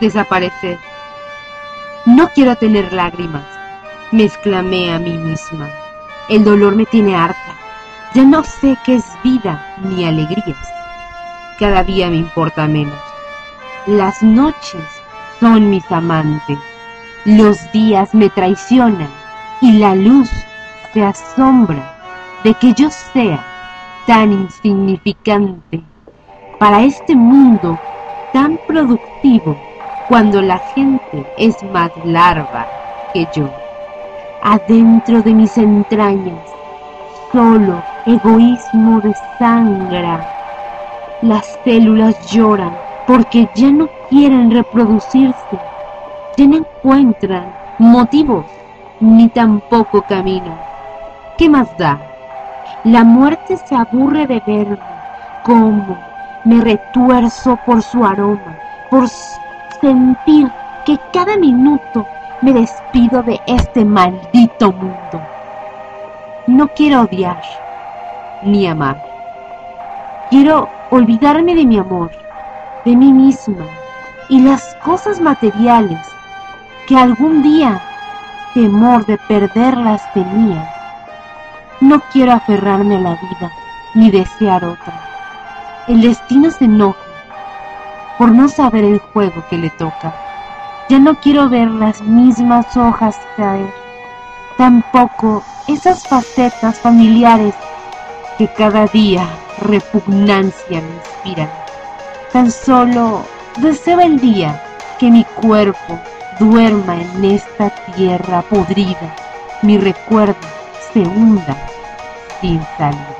desaparecer. No quiero tener lágrimas, me exclamé a mí misma. El dolor me tiene harta. Ya no sé qué es vida ni alegrías. Cada día me importa menos. Las noches son mis amantes. Los días me traicionan y la luz se asombra de que yo sea tan insignificante para este mundo tan productivo cuando la gente es más larva que yo. Adentro de mis entrañas, solo egoísmo de sangre. Las células lloran porque ya no quieren reproducirse, ya no encuentran motivos ni tampoco caminan. ¿Qué más da? La muerte se aburre de verme, como me retuerzo por su aroma, por sentir que cada minuto me despido de este maldito mundo. No quiero odiar ni amar. Quiero olvidarme de mi amor, de mí misma y las cosas materiales que algún día temor de perderlas tenía. No quiero aferrarme a la vida ni desear otra. El destino se enoja por no saber el juego que le toca. Ya no quiero ver las mismas hojas caer, tampoco esas facetas familiares que cada día repugnancia me inspiran. Tan solo deseo el día que mi cuerpo duerma en esta tierra podrida, mi recuerdo se hunda sin salida.